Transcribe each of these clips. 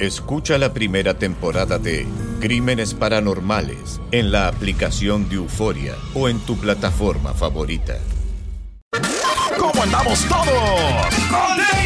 Escucha la primera temporada de Crímenes Paranormales en la aplicación de Euforia o en tu plataforma favorita. ¿Cómo andamos todos?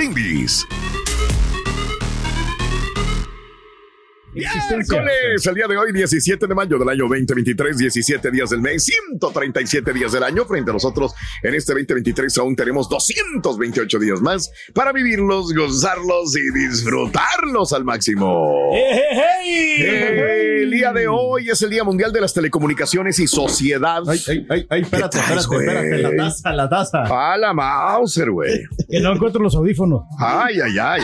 Brindis. Miércoles, el día de hoy, 17 de mayo del año 2023, 17 días del mes, 137 días del año. Frente a nosotros, en este 2023 aún tenemos 228 días más para vivirlos, gozarlos y disfrutarlos al máximo. El día de hoy es el Día Mundial de las Telecomunicaciones y Sociedad. Ay, ay, ay, ay, espérate, ¿Qué traes, espérate, espérate, la taza, la taza. A la Mauser, güey. Que no encuentro los audífonos. Ay, ay, ay.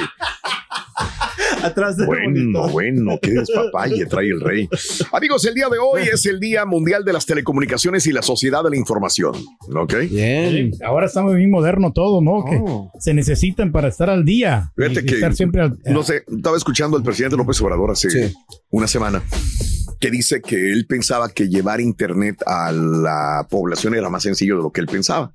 Atrás de Bueno, bueno, qué despapalle trae el rey. Amigos, el día de hoy es el Día Mundial de las Telecomunicaciones y la Sociedad de la Información. ¿Ok? Sí, ahora está muy moderno todo, ¿no? Que se necesitan para estar al día. Fíjate que, estar siempre al no sé, estaba escuchando al presidente López Obrador hace una semana que dice que él pensaba que llevar internet a la población era más sencillo de lo que él pensaba.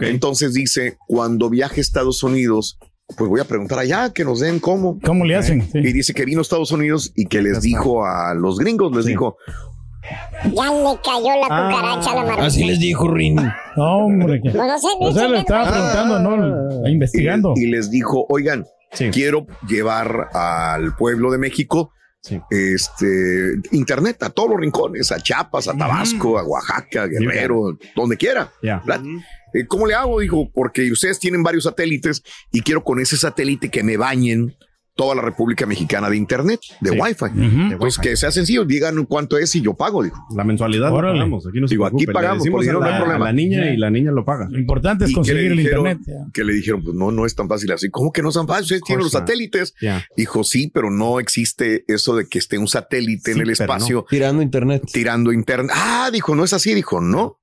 Entonces dice, cuando viaje a Estados Unidos, pues voy a preguntar allá que nos den cómo. ¿Cómo le hacen? Sí. Y dice que vino a Estados Unidos y que les dijo a los gringos, les dijo, Ya le cayó la cucaracha a la marmita. Así les dijo Rin. No, hombre. que- No, no sé, o sea, le estaba preguntando, ¿no? Investigando. Y, y les dijo, oigan, quiero llevar al pueblo de México este internet a todos los rincones, a Chiapas, a Tabasco, a Oaxaca, Guerrero, donde quiera. Eh, ¿Cómo le hago? Dijo, porque ustedes tienen varios satélites y quiero con ese satélite que me bañen toda la República Mexicana de Internet, de Wi-Fi. Pues que sea sencillo, digan cuánto es y yo pago, dijo. La mensualidad la pagamos. Aquí no se Digo, aquí pagamos, por dinero a no hay la, problema. la niña y la niña lo paga. Lo importante es ¿Y qué conseguir el dijeron? internet. Que le dijeron, pues no, no es tan fácil así. ¿Cómo que no es tan fácil? Ustedes tienen los satélites. Yeah. Dijo, sí, pero no existe eso de que esté un satélite Sí, en el espacio. no. Tirando internet. Tirando internet. Ah, dijo, no es así. Dijo, no.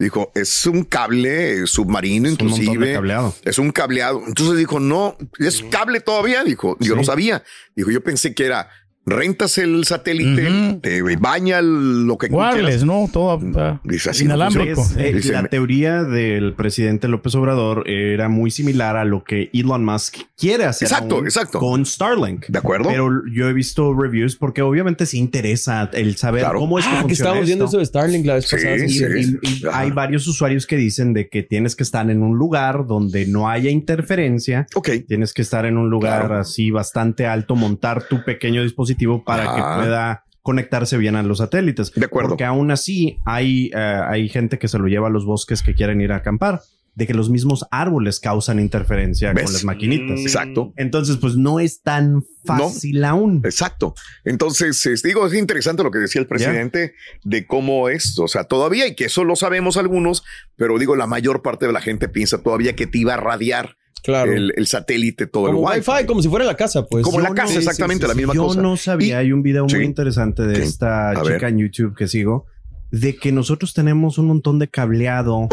Dijo, es un cable submarino, un montón de inclusive. cableado. Es un cableado. Entonces dijo, no, es cable todavía. Dijo, yo Sí. no sabía. Dijo, yo pensé que era rentas el satélite, te baña lo que Wireless, quieras. ¿no? Todo ah, Dice, así no inalámbrico. funciona. Eh, Dice, la teoría del presidente López Obrador era muy similar a lo que Elon Musk quiere hacer Exacto, aún exacto. con Starlink. ¿De acuerdo? Pero yo he visto reviews porque obviamente sí interesa el saber Claro. cómo es que Ah, que funciona estábamos viendo esto. eso de Starlink la vez Sí, pasada. Y, sí. y- y hay varios usuarios que dicen de que tienes que estar en un lugar donde no haya interferencia. Ok. Tienes que estar en un lugar Claro. así bastante alto, montar tu pequeño dispositivo para que pueda conectarse bien a los satélites. De acuerdo. Porque aún así hay, eh, hay gente que se lo lleva a los bosques que quieren ir a acampar. de que los mismos árboles causan interferencia ¿Ves? con las maquinitas. Mm. Exacto. Entonces, pues no es tan fácil aún. Exacto. Entonces, es- digo, es interesante lo que decía el presidente de cómo es, o sea, todavía, y que eso lo sabemos algunos, pero digo, la mayor parte de la gente piensa todavía que te iba a radiar Claro. el, el satélite, todo Como el Wi-Fi, wifi. como si fuera la casa, pues. Como la Yo casa, no- exactamente, la misma Yo cosa. no sabía, hay un video muy interesante de ¿Qué? esta A chica ver. en YouTube que sigo, de que nosotros tenemos un montón de cableado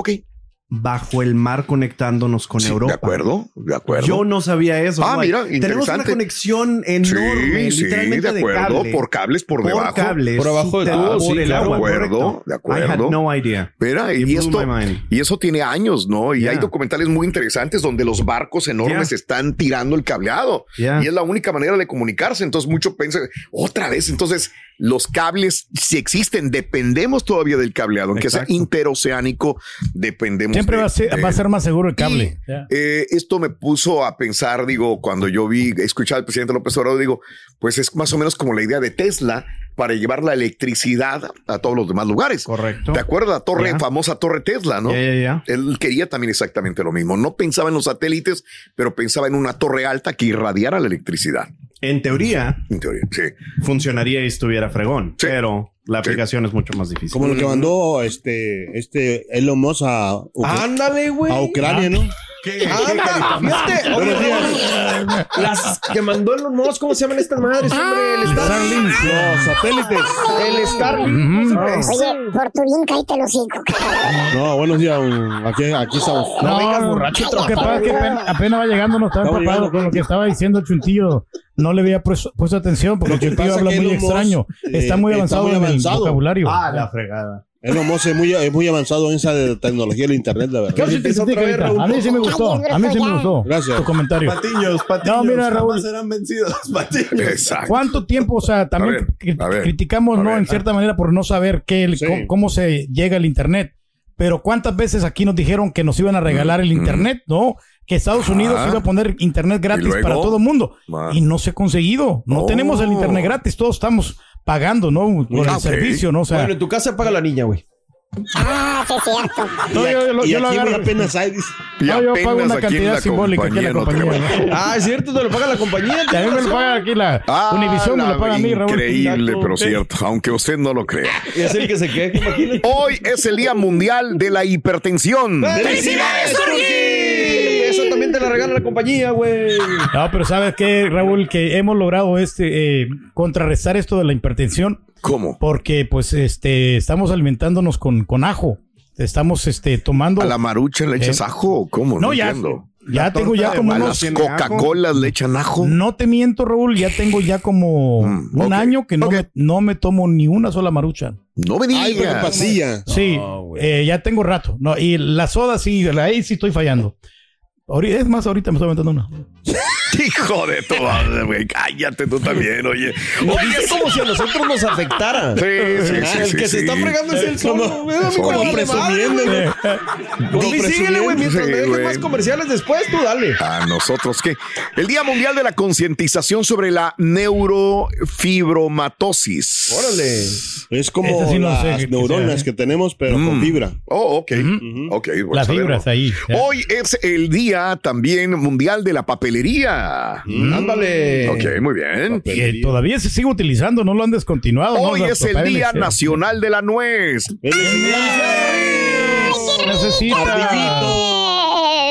bajo el mar conectándonos con Sí, Europa. De acuerdo, de acuerdo. Yo no sabía eso. Ah, mira, Tenemos una conexión enorme, Sí, sí, literalmente de acuerdo, cable. por cables por, debajo. cables, Por abajo de todo, por sí, el agua, De acuerdo, correcto. de I acuerdo. had no idea. Mira, y esto, y eso tiene años, ¿no? Y Yeah. hay documentales muy interesantes donde los barcos enormes Yeah. están tirando el cableado. Yeah. Y es la única manera de comunicarse. Entonces, mucho piensa, otra vez, entonces, los cables, si existen, dependemos todavía del cableado, aunque Exacto. sea interoceánico, dependemos. Siempre de- va a, ser, de- va a ser más seguro el cable. Y, eh, esto me puso a pensar, digo, cuando yo vi, escuchar al presidente López Obrador, digo, pues es más o menos como la idea de Tesla para llevar la electricidad a todos los demás lugares. Correcto. ¿Te acuerdas la torre, famosa torre Tesla, no? Él quería también exactamente lo mismo. No pensaba en los satélites, pero pensaba en una torre alta que irradiara la electricidad. En teoría, En teoría, sí. funcionaría y estuviera fregón, pero la Sí. aplicación es mucho más difícil. Como lo que mandó este, este Elon Musk a, Ándale, a Ucrania, ¿no? Anda, fíjate. Buenos Oye, Las que mandó Elon Musk, ¿cómo se llaman estas madres, hombre? El Starlink. Los satélites. El Starlink. Oye, Forturín, cállate los cinco. No, buenos días. Aquí, aquí estamos. No, Lo que pasa es que apenas, apenas va llegando, no estaba empapado con lo que estaba diciendo el chuntillo. No le había puesto, puesto atención porque Lo el pasa habla muy extraño. eh, está muy está avanzado muy en avanzado. el vocabulario. Ah, la fregada. Elon Musk es muy, es muy avanzado en esa de tecnología del internet, la ¿Qué verdad. te? A mí sí me gustó. A mí sí me gustó Gracias. tu comentario. Patiños, patiños. No, mira, Raúl. serán vencidos, patiños. Exacto. ¿Cuánto tiempo, o sea, también A ver, cri- a ver, criticamos, ¿no? En cierta manera por no saber qué, el- Sí. cómo, cómo se llega al Internet. Pero ¿cuántas veces aquí nos dijeron que nos iban a regalar el Internet, no? Que Estados Unidos Mm, iba a poner Internet gratis para todo el mundo. Ah. Y no se ha conseguido. No Oh. tenemos el Internet gratis. Todos estamos pagando, ¿no? Por Ah, el ok. servicio, ¿no? O sea, Bueno, en tu casa paga la niña, güey. Ah, sí, es cierto. no, yo, yo lo- y yo lo aquí agarro. güey, apenas hay. No, yo pago una cantidad simbólica aquí en la compañía no. Ah, es cierto, te lo paga la compañía. Y a mí tienes me lo paga aquí la Ah, Univision, me lo paga a mí, Raúl. Increíble, pero cierto, aunque usted no lo crea. Y es el que se queja, imagínate. Hoy es el Día Mundial de la Hipertensión. ¡Felicidades, Turki! Te la regala la compañía, güey. No, pero ¿sabes qué, Raúl? Que hemos logrado este eh, contrarrestar esto de la hipertensión ¿Cómo? porque pues este estamos alimentándonos con, con ajo. Estamos este tomando ¿A la marucha le echas Eh, ajo o cómo? No, ya entiendo. ya La tengo ya como ¿A unos? Coca-Colas le echan ajo? no te miento, Raúl, ya tengo ya como Mm, un año que no, me, no me tomo ni una sola marucha. No me Ay, digas. pasilla. Sí, eh, ya tengo rato. No, y la soda sí, ahí sí estoy fallando. Es más, ahorita me estoy aventando una. Hijo de tu madre, güey. Cállate tú también, oye. Oye, dice como si a nosotros nos afectara. Sí, sí, sí, El sí, que se está fregando es el Como- solo. güey, como güey. Y síguele, güey, mientras Sí, me dejes más comerciales después, tú dale. A nosotros qué. El Día Mundial de la Concientización sobre la neurofibromatosis. Órale. Es como sí no las neuronas sea, ¿eh? que tenemos, pero con Mm. fibra. Oh, ok. Ok, bueno Las fibras ahí. ya. Hoy es el Día también mundial de la papelería. Ándale. Ok, muy bien. Que todavía se sigue utilizando, no lo han descontinuado. ¿no? Hoy Los es el Día eh. Nacional de la Nuez. Necesita.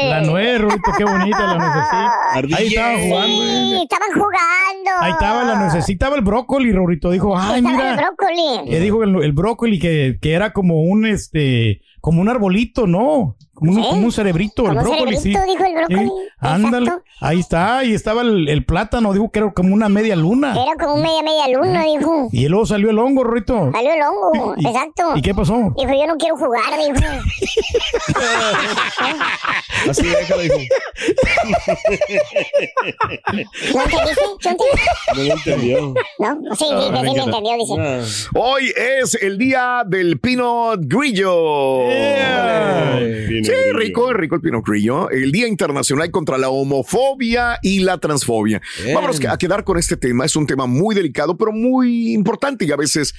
La nuez, Rudito, qué bonita la nuececita. Ahí estaban jugando. Sí, eh. estaban jugando. Ahí estaba la nuececita, el brócoli, Rorito. Dijo, ay, Estaba el mira. brócoli. Que dijo el, el brócoli que, que era como un este, como un arbolito, ¿no? Como un, Sí. como un cerebrito, el brócoli, sí. dijo el brócoli. Sí. Ándale. Ahí está, y estaba el, el plátano, dijo que era como una media luna. Era como media media luna, dijo. Y luego salió el hongo, Rorito. Salió el hongo, ¿Y- exacto. ¿Y qué pasó? Dijo, yo no quiero jugar, dijo. Así déjalo, hijo. ¿No entendiste? No lo entendió. No, sí, sí, sí, sí me entendió, dice. Ah, Hoy es el Día del Pinot Grillo. Yeah. Sí, rico, rico el Pinot Grillo. El Día Internacional contra la Homofobia y la Transfobia. Bien. Vámonos a quedar con este tema. Es un tema muy delicado, pero muy importante y a veces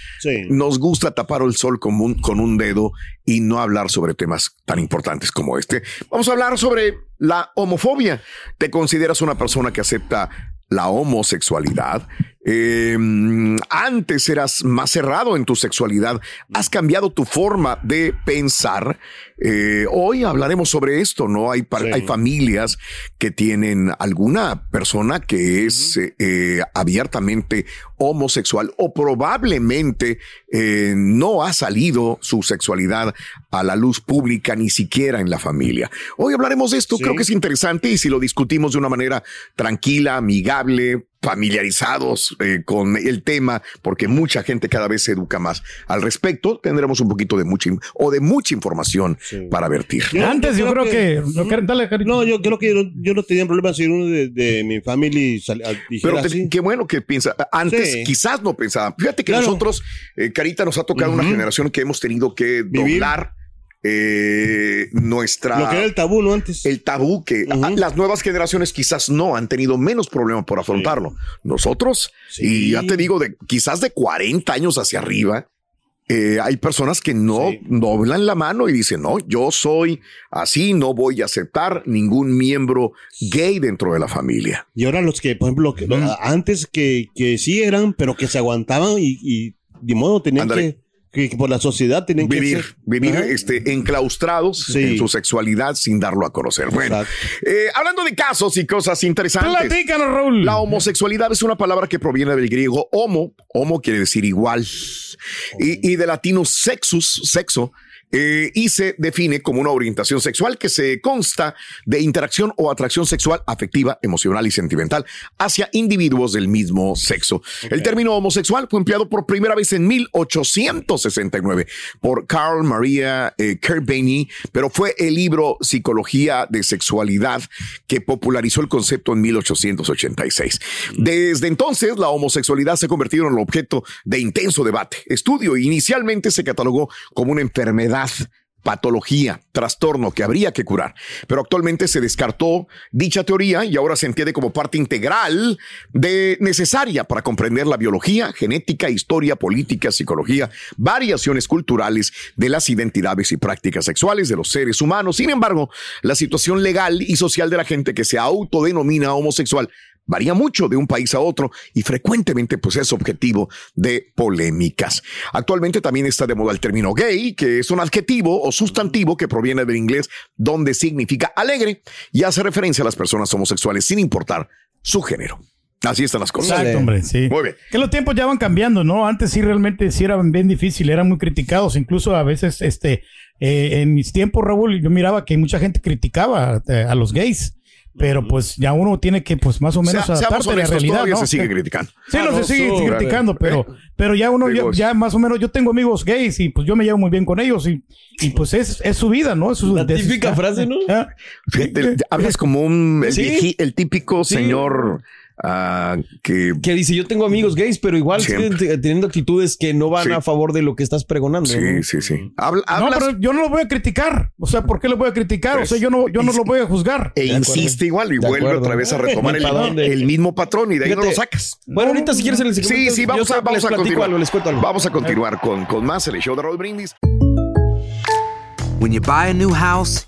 nos gusta tapar el sol con un, con un dedo y no hablar sobre temas tan importantes como este. Vamos a hablar sobre la homofobia. ¿Te consideras una persona que acepta la homosexualidad? Eh, antes eras más cerrado en tu sexualidad. Has cambiado tu forma de pensar. Eh, hoy hablaremos sobre esto, ¿no? Hay, familias que tienen alguna persona que es eh, eh, abiertamente homosexual o probablemente eh, no ha salido su sexualidad a la luz pública ni siquiera en la familia. Hoy hablaremos de esto, creo que es interesante y si lo discutimos de una manera tranquila, amigable, familiarizados eh, con el tema, porque mucha gente cada vez se educa más al respecto, tendremos un poquito de mucha o de mucha información para vertir. Antes yo creo que... dale. No, yo creo que yo, yo no tenía problema si uno de, de mi familia sal- ah, Pero te- así. qué bueno que piensa. Antes Sí. quizás no pensaba. Fíjate que Claro. nosotros, eh, Carita, nos ha tocado una generación que hemos tenido que doblar eh, nuestra. Lo que era el tabú, ¿no? Antes. El tabú que las nuevas generaciones quizás no han tenido menos problemas por afrontarlo. Nosotros, y ya te digo, de quizás de 40 años hacia arriba, eh, hay personas que no doblan la mano y dicen, no, yo soy así, no voy a aceptar ningún miembro gay dentro de la familia. Y ahora los que, por ejemplo, que- antes que, que sí eran, pero que se aguantaban y, y de modo tenían que, que por la sociedad tenían vivir, que ser- vivir este, enclaustrados Sí. en su sexualidad sin darlo a conocer. Bueno, eh, hablando de casos y cosas interesantes. Platícanos, Raúl. La homosexualidad es una palabra que proviene del griego homo. Homo quiere decir igual. Y, y de latino sexus, sexo. Eh, y se define como una orientación sexual que se consta de interacción o atracción sexual afectiva, emocional y sentimental hacia individuos del mismo sexo. El término homosexual fue empleado por primera vez en 1869 por Carl Maria eh, Kerbeny, pero fue el libro Psicología de Sexualidad que popularizó el concepto en 1886. Desde entonces, la homosexualidad se ha convertido en el objeto de intenso debate, estudio. Inicialmente se catalogó como una enfermedad patología, trastorno que habría que curar. Pero actualmente se descartó dicha teoría y ahora se entiende como parte integral de necesaria para comprender la biología, genética, historia, política, psicología, variaciones culturales de las identidades y prácticas sexuales de los seres humanos. Sin embargo, la situación legal y social de la gente que se autodenomina homosexual varía mucho de un país a otro y frecuentemente pues es objetivo de polémicas. Actualmente también está de moda el término gay, que es un adjetivo o sustantivo que proviene del inglés donde significa alegre y hace referencia a las personas homosexuales sin importar su género. Así están las cosas. Exacto, hombre, sí. Muy bien. Que los tiempos ya van cambiando, ¿no? Antes sí realmente sí eran bien difíciles, eran muy criticados, incluso a veces, este, eh, en mis tiempos, Raúl, yo miraba que mucha gente criticaba a los gays, pero pues ya uno tiene que, pues más o menos adaptarse a la realidad, ¿no? se sigue Sí. criticando. Sí, no, se sigue criticando, eh, pero, pero ya uno, ya, ya más o menos, yo tengo amigos gays y pues yo me llevo muy bien con ellos y, y pues es, es su vida, ¿no? Es su, La típica frase, ¿no? ah. Fíjate, hablas como un el, Sí. vieji- el típico Sí. señor que Que dice, yo tengo amigos gays, pero igual siguen te- teniendo actitudes que no van Sí. a favor de lo que estás pregonando. Sí, ¿no? sí, sí. Habla- No, pero yo no lo voy a criticar. O sea, ¿por qué lo voy a criticar? O sea, yo no, yo no lo voy a juzgar. e insiste igual y De vuelve acuerdo. otra vez a retomar el, el mismo patrón y de ahí no Fíjate, lo sacas. Bueno, ahorita si quieres en el segundo Sí, sí, vamos a, les vamos a continuar. algo, les cuento algo. Vamos a continuar con, con más en el show de Raúl Brindis. When you buy a new house,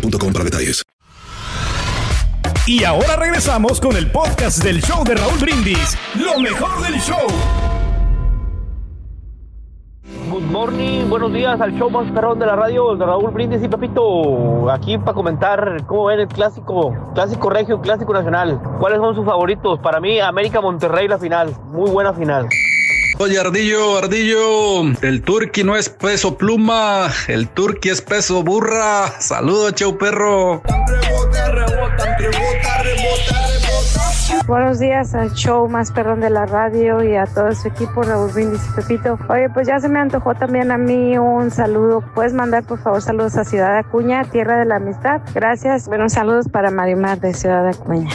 boostmobile.com para detalles. Y ahora regresamos con el podcast del show de Raúl Brindis, lo mejor del show. Good morning, buenos días al show más perrón de la radio, de Raúl Brindis y Pepito. Aquí para comentar cómo ven el clásico, clásico regio, clásico nacional. ¿Cuáles son sus favoritos? Para mí, América Monterrey la final. Muy buena final. Oye, Ardillo, Ardillo, el turqui no es peso pluma, el turqui es peso burra. Saludos, chau perro. Buenos días al show más perrón de la radio y a todo su equipo, Raúl Brindis y Pepito. Oye, pues ya se me antojó también a mí un saludo. ¿Puedes mandar, por favor, saludos a Ciudad Acuña, Tierra de la Amistad? Gracias. Buenos saludos para Marimar de Ciudad Acuña.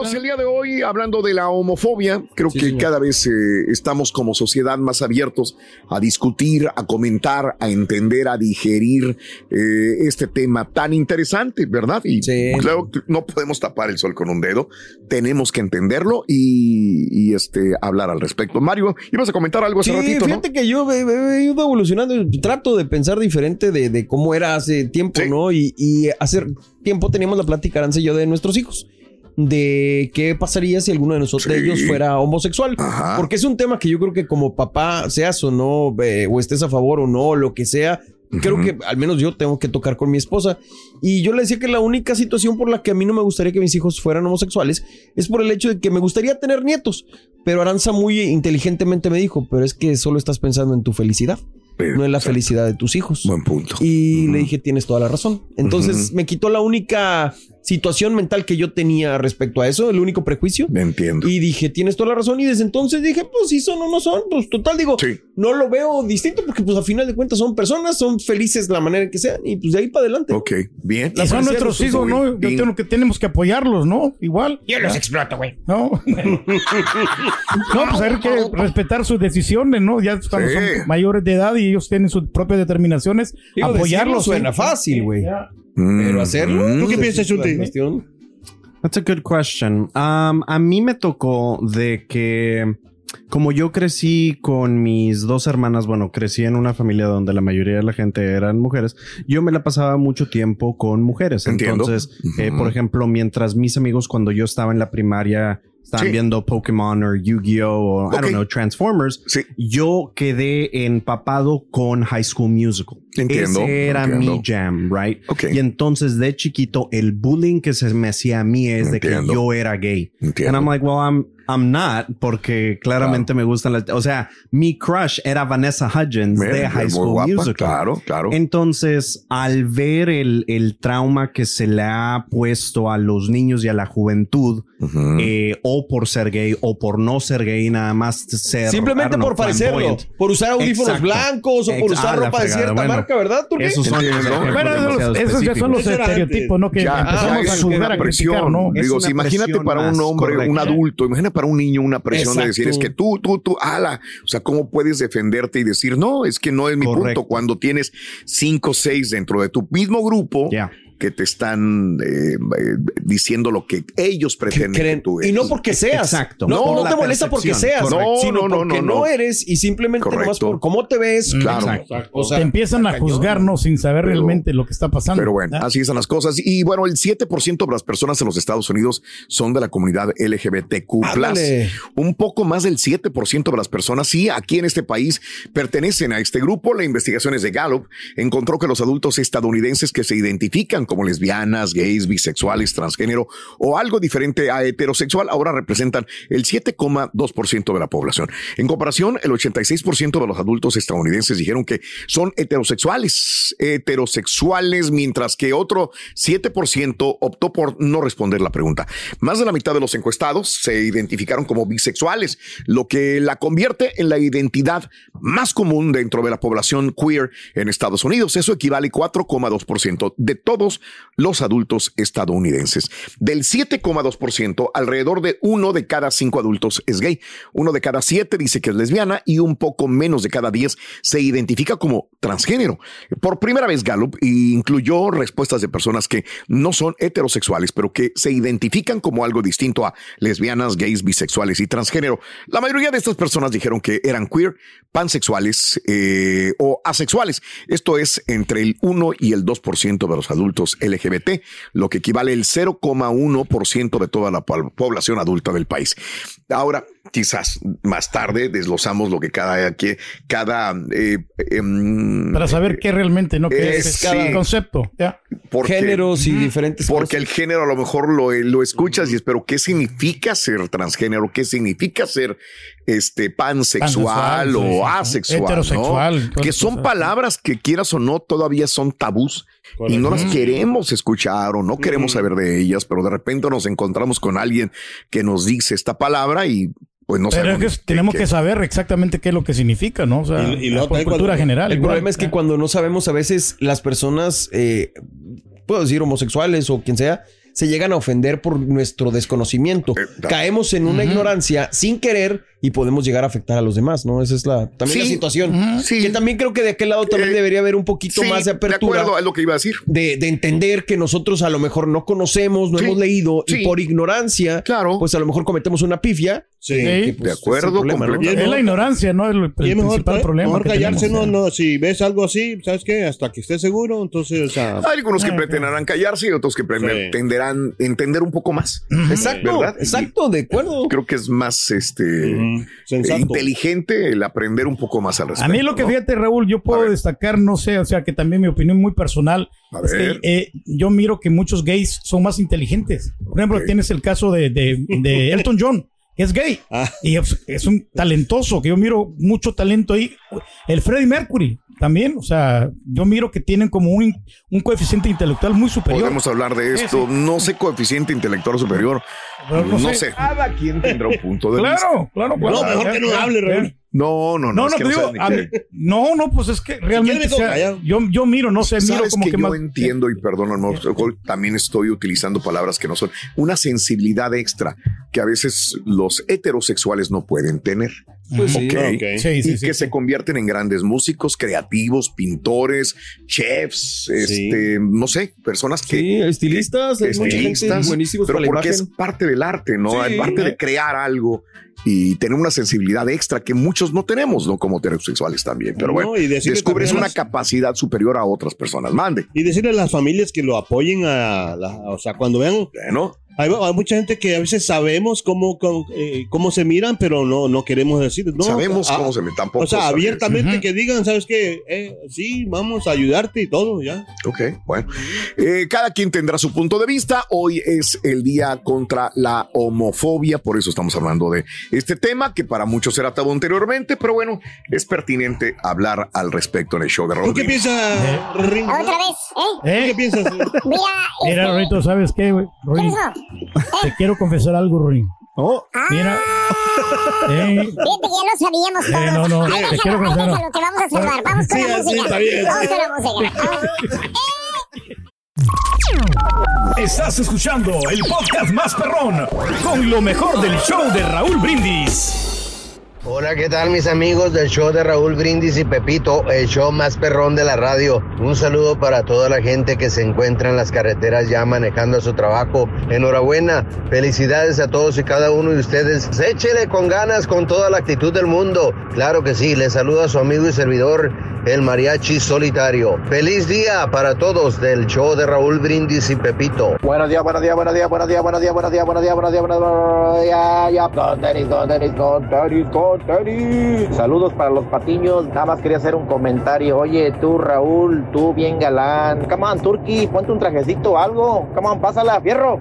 Amigos, el día de hoy hablando de la homofobia, creo que cada vez eh, estamos como sociedad más abiertos a discutir, a comentar, a entender, a digerir eh, este tema tan interesante, ¿verdad? Y claro, que no podemos tapar el sol con un dedo, tenemos que entenderlo y, y, este hablar al respecto. Mario, ibas a comentar algo hace Sí, ratito, ¿no? fíjate que yo he, he ido evolucionando, trato de pensar diferente de, de cómo era hace tiempo, ¿no? Y, y hace tiempo teníamos la plática, Aranza y yo, de nuestros hijos. De qué pasaría si alguno de nosotros de ellos fuera homosexual. Porque es un tema que yo creo que como papá, seas o no, eh, o estés a favor o no, lo que sea, creo que al menos yo tengo que tocar con mi esposa. Y yo le decía que la única situación por la que a mí no me gustaría que mis hijos fueran homosexuales es por el hecho de que me gustaría tener nietos. Pero Aranza muy inteligentemente me dijo, pero es que solo estás pensando en tu felicidad. no en la felicidad de tus hijos. Buen punto. Y le dije, tienes toda la razón. Entonces me quitó la única situación mental que yo tenía respecto a eso, el único prejuicio. Entiendo. Y dije, tienes toda la razón. Y desde entonces dije, pues si son o no son, pues total, digo, no lo veo distinto porque pues a final de cuentas son personas, son felices de la manera que sean y pues de ahí para adelante. Ok, bien. Y son nuestros hijos, ¿no? Yo tengo que tenemos que apoyarlos, ¿no? Igual. Yo los exploto, güey. No. no, pues hay que respetar sus decisiones, ¿no? Ya cuando Sí. son mayores de edad y ellos tienen sus propias determinaciones, Digo, apoyarlos. decirlo suena ¿eh? fácil, güey. Mm. Pero hacerlo. Mm. ¿Tú qué piensas, Chute? That's a good question. Um, a mí me tocó de que como yo crecí con mis dos hermanas, bueno, crecí en una familia donde la mayoría de la gente eran mujeres, yo me la pasaba mucho tiempo con mujeres. Entiendo. Entonces, eh, por ejemplo, mientras mis amigos cuando yo estaba en la primaria estaban Sí. viendo Pokémon o Yu-Gi-Oh o I don't know, Transformers, yo quedé empapado con High School Musical. Entiendo, Ese era entiendo. mi jam, right? Y entonces de chiquito el bullying que se me hacía a mí es de que Entiendo. yo era gay. Entiendo. And I'm like, well, I'm I'm not porque claramente me gustan las, o sea, mi crush era Vanessa Hudgens Mira, de High School guapa, Musical. claro, claro. Entonces, al ver el, el trauma que se le ha puesto a los niños y a la juventud, eh, o por ser gay o por no ser gay, nada más ser Simplemente por parecerlo. Por usar audífonos Exacto. blancos o por usar ah, ropa de cierta Bueno, marca, ¿verdad? ¿Turquí? Esos son esos ya son los estereotipos, ¿no? Que Ya, empezamos ya a una a presión. criticar, ¿no? Digo, si imagínate para un hombre, un adulto, imagina para un niño una presión de decir, es que tú, tú, tú, ala. O sea, ¿cómo puedes defenderte y decir, no, es que no es mi Correcto. punto? Cuando tienes cinco o seis dentro de tu mismo grupo que te están eh, eh, diciendo lo que ellos pretenden que tú eres. Y no porque seas. Exacto. No, Por no te molesta porque seas. Correcto. sino No, no, porque no, no, no. eres y simplemente nomás Correcto. por cómo te ves. Claro. Exacto. O sea, te empiezan a juzgarnos sin saber realmente lo que está pasando. Pero bueno, así están las cosas. Y bueno, el 7% de las personas en los Estados Unidos son de la comunidad LGBTQ. Ándale. Un poco más del 7% de las personas, sí, aquí en este país pertenecen a este grupo. La investigación es de Gallup encontró que los adultos estadounidenses que se identifican como lesbianas, gays, bisexuales, transgénero o algo diferente a heterosexual ahora representan el 7,2% de la población. En comparación, el 86% de los adultos estadounidenses dijeron que son heterosexuales, heterosexuales, mientras que otro 7% optó por no responder la pregunta. Más de la mitad de los encuestados se identificaron como bisexuales, lo que la convierte en la identidad más común dentro de la población queer en Estados Unidos. Eso equivale a 4,2% de todos los adultos estadounidenses. Del 7,2%, alrededor de uno de cada cinco adultos es gay. Uno de cada siete dice que es lesbiana y un poco menos de cada diez se identifica como transgénero. Por primera vez, Gallup incluyó respuestas de personas que no son heterosexuales, pero que se identifican como algo distinto a lesbianas, gays, bisexuales y transgénero. La mayoría de estas personas dijeron que eran queer, pansexuales eh, o asexuales. Esto es entre el 1 y el 2% de los adultos LGBT, lo que equivale al 0,1% de toda la po- población adulta del país. Ahora, quizás más tarde desglosamos lo que cada, que, cada eh, em, Para saber qué realmente, ¿no? ¿Qué es, Es- cada sí. concepto? ¿ya? porque- Géneros y diferentes Porque el género a lo mejor lo, lo escuchas y es, pero ¿qué significa ser transgénero? ¿Qué significa ser este pansexual Pansexual, o sí, asexual? Heterosexual, Que son cosas. palabras que quieras o no todavía son tabús y no las Correcto. queremos escuchar o no queremos saber de ellas, pero de repente nos encontramos con alguien que nos dice esta palabra y pues no Pero es sabemos. que tenemos que saber exactamente qué es lo que significa, ¿no? O sea, Y- también cultura cuando- general. El igual. problema es que cuando no sabemos, a veces las personas, eh, puedo decir homosexuales o quien sea, se llegan a ofender por nuestro desconocimiento. Caemos en una ignorancia sin querer y podemos llegar a afectar a los demás, ¿no? Esa es la, también la Sí, situación. Que también creo que de aquel lado también debería haber un poquito sí, más de de apertura. acuerdo, es lo que iba a decir. De, de entender que nosotros a lo mejor no conocemos, no Sí, hemos leído sí. y por ignorancia, pues a lo mejor cometemos una pifia. Sí. que, pues, de acuerdo, problema. Es la ignorancia, ¿no? El, el Y es mejor, principal problema. mejor callarse, tenemos, no, ¿eh? no, si ves algo así, ¿sabes qué? Hasta que estés seguro, entonces, o sea... Hay algunos que pretenderán callarse y otros que pretenderán entender un poco más. Exacto, ¿verdad? exacto, de acuerdo. Creo que es más este inteligente el aprender un poco más al A respecto. mí lo que ¿no? fíjate, Raúl, yo puedo destacar, no sé, o sea, que también mi opinión muy personal, A es que eh, yo miro que muchos gays son más inteligentes. Por ejemplo, tienes el caso de, de- de Elton John, que es gay, Ah. y es, es un talentoso, que yo miro mucho talento ahí. El Freddie Mercury también, o sea, yo miro que tienen como un, un coeficiente intelectual muy superior. Podemos hablar de esto. sí. No sé coeficiente intelectual superior. Pero No, no sé. sé. Cada quien tendrá un punto de Claro, vista. claro, claro. No, mejor que no hable, Raúl. No, no, no. No, es no, que te no digo, mí- no, no, pues es que realmente, sea, yo, yo miro, no sé, miro como que, que, yo más. entiendo y perdóname, también estoy utilizando palabras que no son una sensibilidad extra que a veces los heterosexuales no pueden tener. Pues sí. Ok. Ok. Sí, sí, y sí, que sí. se convierten en grandes músicos, creativos, pintores, chefs, este, no sé, personas que Sí, estilistas, gente estilistas, buenísimos pero para la porque es imagen. parte del arte, ¿no? Sí. Es parte de crear algo y tener una sensibilidad extra que muchos no tenemos, ¿no? Como heterosexuales también. Pero No, bueno, y descubres una las- capacidad superior a otras personas. Mande. Y decirle a las familias que lo apoyen a, la- o sea, cuando vean, Bueno, hay, hay mucha gente que a veces sabemos cómo, cómo, eh, cómo se miran, pero no, no queremos decir. No, sabemos Ah, cómo se me tampoco. O sea, sabes. abiertamente que digan, ¿sabes qué? Eh, sí, vamos a ayudarte y todo, ya. Ok, bueno. Eh, cada quien tendrá su punto de vista. Hoy es el día contra la homofobia, por eso estamos hablando de este tema que para muchos era tabú anteriormente, pero bueno, es pertinente hablar al respecto en el show de ¿Tú Raúl. qué piensas, Ring? Otra vez, ¿eh? ¿Eh? ¿Qué piensas? Mira, Mira, este, Rito, ¿sabes qué, güey? ¿qué? Te quiero confesar algo, Ruin. Oh, Mira. Eh, Fíjate que ya lo sabíamos todos. Eh, no, no, Ahí te déjalo, quiero ahí confesar. déjalo, que vamos a salvar. Vamos con Sí, la música. está bien, Vamos sí. con la música. Estás escuchando el podcast más perrón con lo mejor del show de Raúl Brindis. Hola, ¿qué tal mis amigos del show de Raúl Brindis y Pepito, el show más perrón de la radio? Un saludo para toda la gente que se encuentra en las carreteras ya manejando a su trabajo. Enhorabuena, felicidades a todos y cada uno de ustedes. Échele con ganas, con toda la actitud del mundo. Claro que sí, les saluda su amigo y servidor, el mariachi solitario. Feliz día para todos del show de Raúl Brindis y Pepito. Buenos días, buenos días, buenos días, buenos días, buenos días, buenos días, buenos días, buenos días, buenos días, ya, con tenis, con tenis, con tenis, con Saludos para los patiños, nada más quería hacer un comentario. Oye, tú, Raúl, tú bien galán. Come on, Turkey, ponte un trajecito o algo. Come on, pásala, fierro.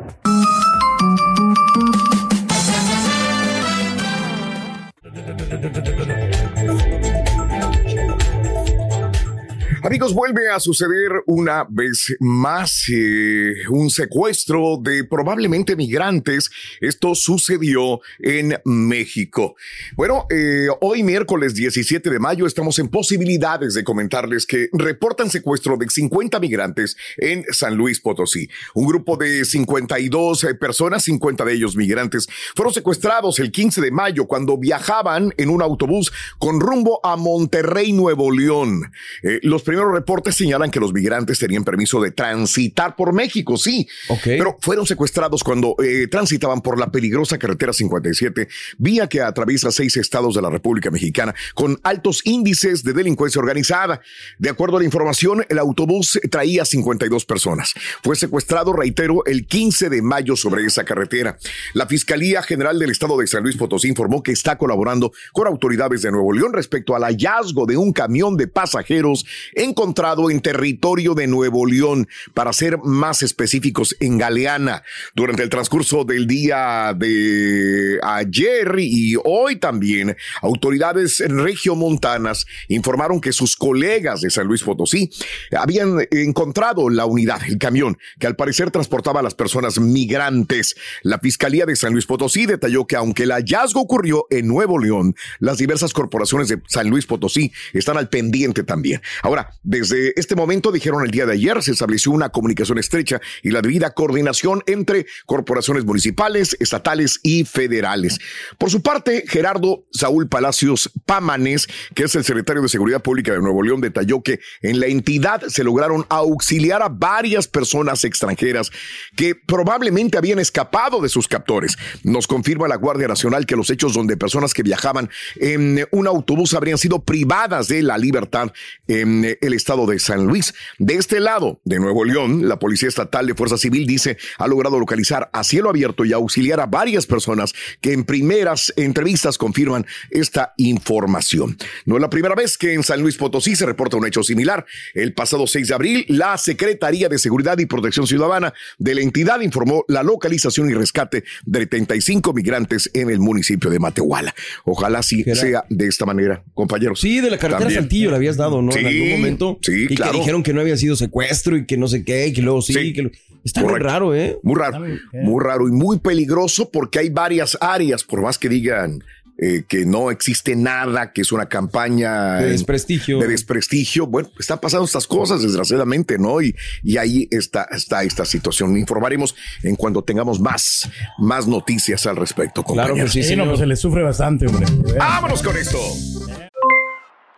Amigos, vuelve a suceder una vez más eh, un secuestro de probablemente migrantes. Esto sucedió en México. Bueno, eh, hoy miércoles 17 de mayo estamos en posibilidades de comentarles que reportan secuestro de 50 migrantes en San Luis Potosí. Un grupo de 52 eh, personas, 50 de ellos migrantes, fueron secuestrados el 15 de mayo cuando viajaban en un autobús con rumbo a Monterrey, Nuevo León. Eh, los primeros reportes señalan que los migrantes tenían permiso de transitar por México, sí, pero fueron secuestrados cuando eh, transitaban por la peligrosa carretera 57, vía que atraviesa seis estados de la República Mexicana con altos índices de delincuencia organizada. De acuerdo a la información, el autobús traía 52 personas. Fue secuestrado, reitero, el 15 de mayo sobre esa carretera. La Fiscalía General del Estado de San Luis Potosí informó que está colaborando con autoridades de Nuevo León respecto al hallazgo de un camión de pasajeros encontrado en territorio de Nuevo León, para ser más específicos, en Galeana. Durante el transcurso del día de ayer y hoy también, autoridades regiomontanas informaron que sus colegas de San Luis Potosí habían encontrado la unidad, el camión, que al parecer transportaba a las personas migrantes. La Fiscalía de San Luis Potosí detalló que aunque el hallazgo ocurrió en Nuevo León, las diversas corporaciones de San Luis Potosí están al pendiente también. Ahora, desde este momento, dijeron el día de ayer, se estableció una comunicación estrecha y la debida coordinación entre corporaciones municipales, estatales y federales. Por su parte, Gerardo Saúl Palacios Pámanes, que es el secretario de Seguridad Pública de Nuevo León, detalló que en la entidad se lograron auxiliar a varias personas extranjeras que probablemente habían escapado de sus captores. Nos confirma la Guardia Nacional que los hechos donde personas que viajaban en un autobús habrían sido privadas de la libertad en el estado de San Luis. De este lado de Nuevo León, la Policía Estatal de Fuerza Civil dice ha logrado localizar a cielo abierto y auxiliar a varias personas que en primeras entrevistas confirman esta información. No es la primera vez que en San Luis Potosí se reporta un hecho similar. El pasado 6 de abril, la Secretaría de Seguridad y Protección Ciudadana de la entidad informó la localización y rescate de 35 migrantes en el municipio de Matehuala. Ojalá sí sea de esta manera, compañeros. Sí, de la carretera También. Saltillo le habías dado, ¿no? Sí, en algún momento. sí, y claro. que dijeron que no había sido secuestro y que no sé qué, y que luego sí. que lo- Está muy raro, ¿eh? Muy raro, muy raro y muy peligroso porque hay varias áreas, por más que digan eh, que no existe nada, que es una campaña De en- desprestigio. de desprestigio. Bueno, están pasando estas cosas, desgraciadamente, ¿no? Y, y ahí está, está esta situación. Informaremos en cuanto tengamos más, más noticias al respecto. Claro que compañeros. sí, no, pues se le sufre bastante, hombre. Vámonos con esto.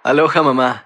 Aloha mamá,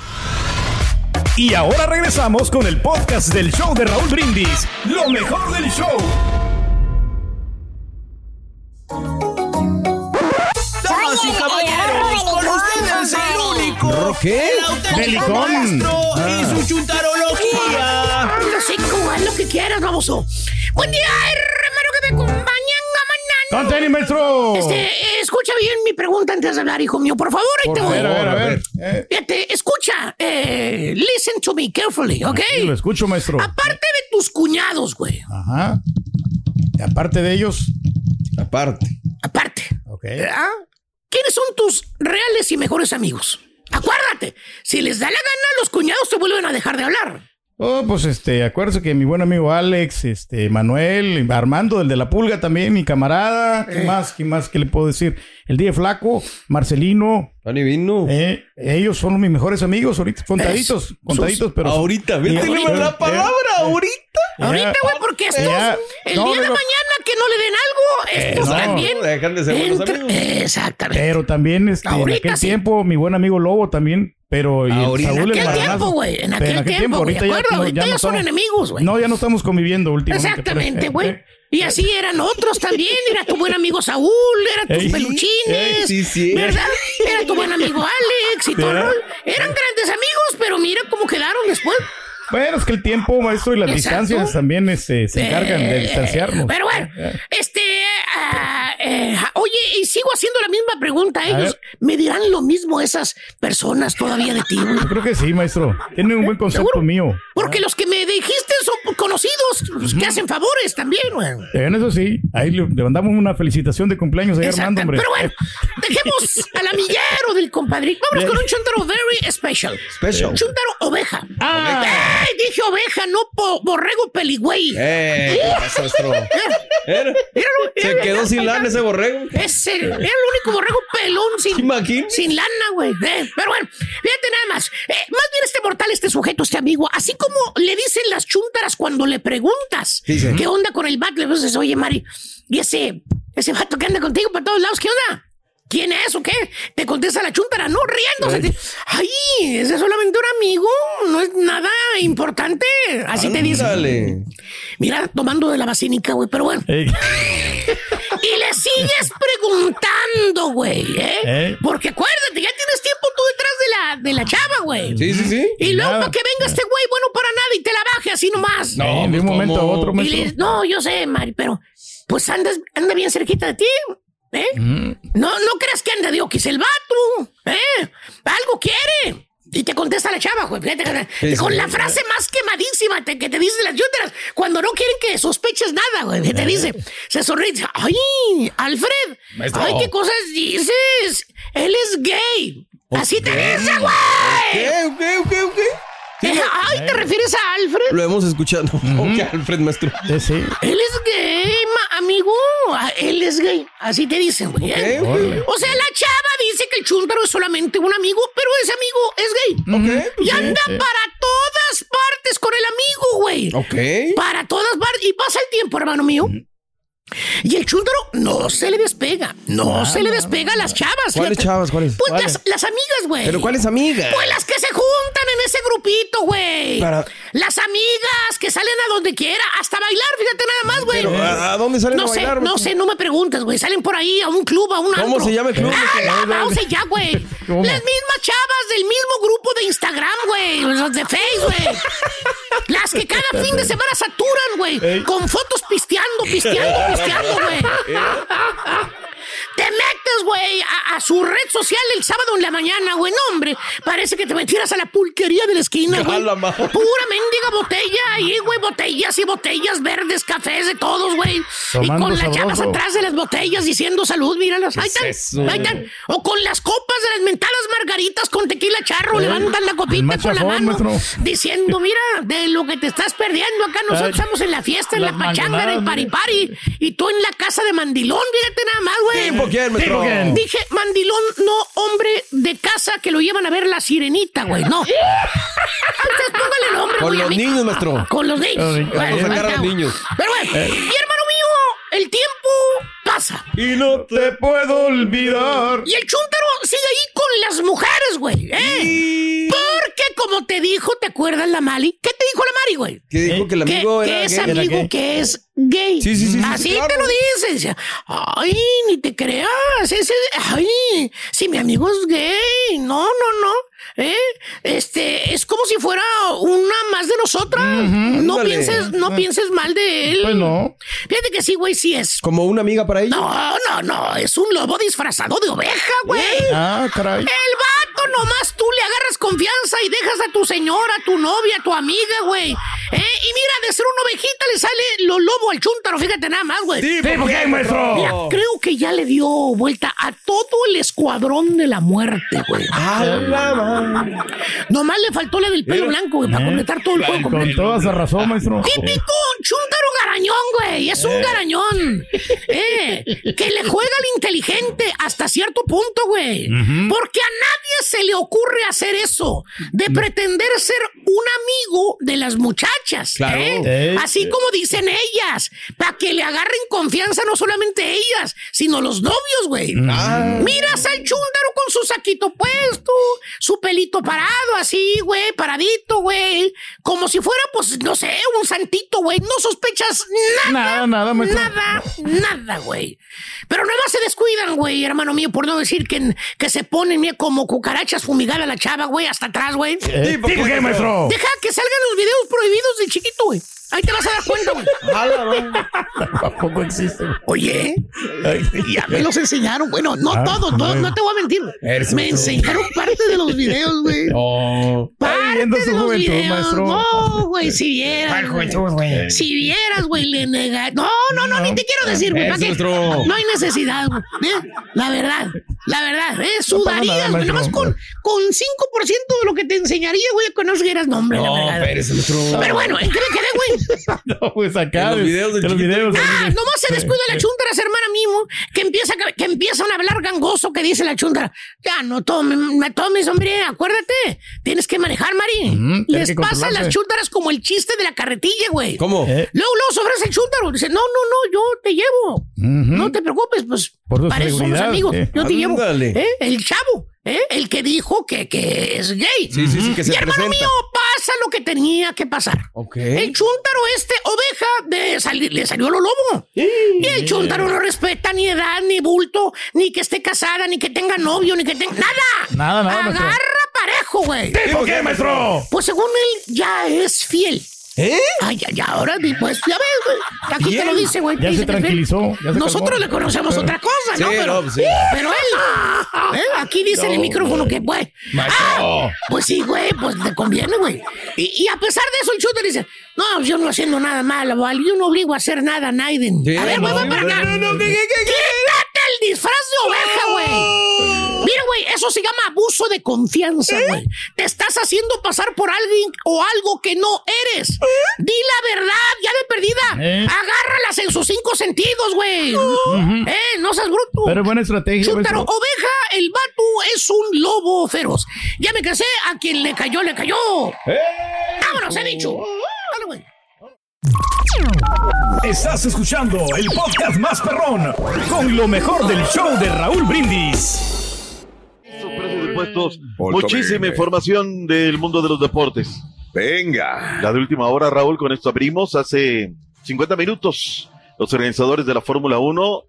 Y ahora regresamos con el podcast del show de Raúl Brindis. Lo mejor del show. Damas y caballeros, con ustedes el único, ¿Qué? el auténtico maestro y Ah. su chuntarología. No sé cómo es lo que quieras, baboso. Buen día, hermano que me acompañan, ¡Con tenis, maestro! Este, escucha bien mi pregunta antes de hablar, hijo mío. Por favor, ahí Por te voy. favor, a ver, a ver. Eh. Fíjate, escucha. Eh, listen to me carefully, ¿ok? Sí, lo escucho, maestro. Aparte de tus cuñados, güey. Ajá. Y aparte de ellos. Aparte. Aparte. Ok. ¿verdad? ¿Quiénes son tus reales y mejores amigos? Acuérdate, si les da la gana, los cuñados te vuelven a dejar de hablar. Oh, pues este, acuérdese que mi buen amigo Alex, este, Manuel, Armando, el de la pulga también, mi camarada, ¿qué más? ¿Qué más? ¿Qué le puedo decir? El día Flaco, Marcelino. Pani vino. Eh, ellos son mis mejores amigos ahorita, contaditos, contaditos, pero. Ahorita, vete Ahorita. la palabra, ahorita. Ahorita, güey, porque estos, el No, día de mañana que no le den algo, estos no. también. Dejan de ser buenos entra- amigos. Exactamente. Pero también, este, en aquel sí. tiempo, mi buen amigo Lobo también, pero. y Ahorita. Saúl, En el aquel tiempo, güey, en aquel tiempo, güey, ¿de acuerdo? Ahorita ya son estamos- enemigos, güey. No, ya no estamos conviviendo últimamente. Exactamente, pero- güey. eh, Y así eran otros también. Era tu buen amigo Saúl, eran tus Ey, peluchines. ey, sí, sí. ¿Verdad? Era tu buen amigo Alex y todo. Eran grandes amigos, pero mira cómo quedaron después. Bueno, es que el tiempo, maestro, y las Exacto. distancias también este, se encargan de Eh, distanciarnos. Pero bueno, este. ah, eh, oye, y sigo haciendo la misma pregunta. Ellos ver. me dirán lo mismo esas personas todavía de ti. Yo creo que sí, maestro. Tiene un buen concepto ¿Seguro? mío. Porque los que me dijiste son conocidos, los que hacen favores también, güey. En eso sí. Ahí le, mandamos una felicitación de cumpleaños a. Armando, hombre. Pero bueno, dejemos al amiguero del compadrito. Vámonos con un chuntaro very special. Special. Chuntaro oveja. Ah. ¡Ay! Dije oveja, no po- borrego peligüey. Eh. Era. Míralo, Se quedó sin lana ese borrego. Es el, era el único borrego pelón sin, sin lana, güey. Eh, pero bueno, fíjate nada más. Eh, más bien este mortal, este sujeto, este amigo, así como le dicen las chúntaras cuando le preguntas Sí, sí. qué onda con el vato, le dices, oye, Mari, y ese, ese vato que anda contigo para todos lados, ¿qué onda? ¿Quién es o qué? Te contesta la chuntara, no riéndose. Ay, ese es solamente un amigo, no es nada importante. Así te dice. Mira, tomando de la basílica, güey, pero bueno. Ey, Y le sigues preguntando, güey, ¿eh? ¿Eh? Porque acuérdate, ya tienes tiempo tú detrás de la, de la chava, güey. Sí, sí, sí. Y luego para que venga este güey, bueno para nada, y te la baje así nomás. no, de un pues, momento a otro, Y le- no, yo sé, Mari, pero pues andas, anda bien cerquita de ti, ¿eh? Mm. No, no creas que anda de oquis el vato, ¿eh? Algo quiere. Y te contesta la chava, güey. Fíjate, con la frase más quemadísima te- que te dicen las yúteras cuando no quieren que sospeches nada, güey. Que te dice, se sonríe dice, ay, Alfred, Maestro. ay, qué cosas dices. Él es gay. Así te dice, güey. ¿Qué? ¿Qué? Ay, ¿te refieres a Alfred? Lo hemos escuchado. Ok, Alfred, maestro. Sí, sí. Él es gay, amigo. Ah, Él es gay. Así te dicen, güey. ¿eh? O sea, la chava dice que el chúntaro es solamente un amigo, pero ese amigo es gay. Pues Y anda para todas partes con el amigo, güey. Ok. Para todas partes. Y pasa el tiempo, hermano mío. Y el chúntaro no se le despega. No se le despega a las chavas. ¿Cuáles chavas? ¿Cuáles? Pues ¿Cuáles? las, las amigas, güey. ¿Pero cuáles amigas? Pues las que se juntan en ese grupito, güey. Para- Las amigas que salen a donde quiera, hasta bailar, fíjate nada más, güey. Pero, ¿a- a dónde salen no a sé, bailar, No sé, no me preguntes, güey. Salen por ahí a un club, a un ¿Cómo antro. se llama el club? Ah, no, no sé ya, güey. Las mismas chavas del mismo grupo de Instagram, güey. Los de Facebook, güey. Las que cada fin de semana saturan, güey. Ey. Con fotos pisteando, pisteando, pisteando, güey. Te metes, güey, a, a su red social el sábado en la mañana, güey. No, hombre, parece que te metieras a la pulquería de la esquina, güey. Pura mendiga botella ahí, güey. Botellas y botellas verdes, cafés de todos, güey. Y con las chavas atrás de las botellas diciendo salud, míralas. Ahí es están, ahí están. O con las copas de las mentadas margaritas con tequila charro. Eh, Levantan la copita con la mano. maestro. Diciendo, mira, de lo que te estás perdiendo acá. Nosotros Ay, estamos en la fiesta, en la pachanga, en el paripari. Y tú en la casa de mandilón, fíjate nada más, güey. ¿Tipo quién, maestro? ¿Tipo quién? Dije mandilón, no hombre de casa que lo llevan a ver la sirenita, güey. No. Entonces póngale nombre, Con güey, los niños, maestro. Con los niños. Ay, Bueno, Vamos a sacar a los niños. Pero bueno, Eh. y hermano mío, el tiempo pasa. Y no te puedo olvidar. Y el chúntaro sigue ahí con las mujeres, güey. ¿eh? Porque como te dijo, ¿te acuerdas la Mali? ¿Qué te dijo la Mari, güey? Que dijo que el Que, amigo que era es gay. amigo gay. que es gay. Sí, sí, sí, sí, Así sí, claro. te lo dice. Dice, Ay, ni te creas. Ese, ay, si mi amigo es gay. No, no, no. ¿Eh? Este, es como si fuera una más de nosotras. no pienses, no pienses mal de él. Pues no. Fíjate que sí, güey, sí es. Como una amiga para ella. No, no, no. Es un lobo disfrazado de oveja, güey. Ah, caray. El vato nomás tú le agarras confianza y dejas a tu señora, a tu novia, a tu amiga, güey. ¿Eh? Y mira, de ser una ovejita le sale lo lobo al chúntaro, fíjate nada más, güey. Sí, ¿por qué, maestro? Mira, creo que ya le dio vuelta a todo el escuadrón de la muerte, güey. Nomás le faltó la del pelo blanco, güey, para completar todo el juego. Eh. Con completo. toda esa razón, maestro. Típico chúntaro garañón, güey. Es un garañón. Eh, que le juega al inteligente hasta cierto punto, güey. Porque a nadie se le ocurre hacer eso. De pretender ser un amigo de las muchachas. Claro. ¿eh? Así como dicen ellas. Para que le agarren confianza no solamente ellas, sino los novios, güey. Ah. Miras al chúndaro con su saquito puesto, su pelito parado así, güey, paradito, güey. Como si fuera, pues, no sé, un santito, güey. No sospechas nada. Nada, nada. Nada, nada, güey. Pero nada más se descuidan, güey, hermano mío, por no decir que, que se ponen como cucarachas fumigar a la chava, güey, hasta atrás, güey. Eh, ¿por qué, maestro? Deja que salgan los videos prohibidos de chiquito, güey. Ahí te vas a dar cuenta, güey. Tampoco existe. Oye, ya me los enseñaron. Bueno, no Ah, todos, todos, no te voy a mentir. Me enseñaron parte de los videos, güey. Viviendo Parte su de los juventud, videos. maestro. No, güey, si vieras. ¿Cuál güey. juventud, güey? Si vieras, güey, le nega. No, no, no, ni te quiero decir, güey. No hay necesidad, güey. ¿eh? La verdad, la verdad, ¿eh? No nada, Sudarías, güey. maestro. Nomás con, con 5% de lo que te enseñaría, güey, que no siguieras nombre, la No, verdad. espérese, maestro. Pero bueno, ¿en qué me quedé, güey? No, pues acá. En los videos del en los videos. Ah, nomás se descuida la chuntara, hermana mismo, que empieza que empiezan a hablar gangoso, que dice la chuntara. Ya, no tome, me tomes, hombre, acuérdate. Tienes que manejar, Mari. Tiene Les que pasa a controlarse. las chúntaras como el chiste de la carretilla, güey. ¿Cómo? Luego, luego se ofrece el chúntaro. Dice, no, no, no, yo te llevo. No te preocupes, pues Por para eso somos amigos. eh. Yo te llevo. ¿Eh? El chavo, ¿eh? El que dijo que, que es gay. Sí, sí, sí, que se y hermano presenta. mío, pasa lo que tenía que pasar. Ok. El chúntaro este, oveja, de salir, le salió lo lobo. Y el chúntaro no respeta ni edad, ni bulto, ni que esté casada, ni que tenga novio, ni que tenga... ¡Nada! Nada, nada, maestro. Agarra parejo, güey. ¿Por qué, maestro? Pues según él, ya es fiel. ¿Eh? Ay, ya, ya, ahora, pues, ya ves, güey. Aquí te lo dice, güey. Ya dice tranquilizó, ya se Nosotros calmó. le conocemos otra cosa, ¿no? Pero, no, sí. pero él, ¿eh? aquí dice en el No. micrófono que, Maestro. ah, pues sí, güey, pues te conviene, güey. Y, y a pesar de eso, el chúter dice, no, yo no haciendo nada malo, ¿vale? yo no obligo a hacer nada a Naiden. Sí, a ver, güey, no, ven para acá. no, no, no. Quítate el disfraz de oveja, güey. Mira, güey, eso se llama abuso de confianza, güey. Te estás haciendo pasar por alguien o algo que no eres. Di la verdad, ya de perdida. ¿Eh? Agárralas en sus cinco sentidos, güey. Eh, no seas bruto. Pero buena estrategia, maestro. oveja, el vato es un lobo feroz. Ya me casé, a quien le cayó, le cayó. Vámonos, he dicho. Dale, güey. Estás escuchando el podcast más perrón con lo mejor del show de Raúl Brindis. Precios de puestos, muchísima información del mundo de los deportes. Venga. La de última hora, Raúl, con esto abrimos hace 50 minutos. Los organizadores de la Fórmula 1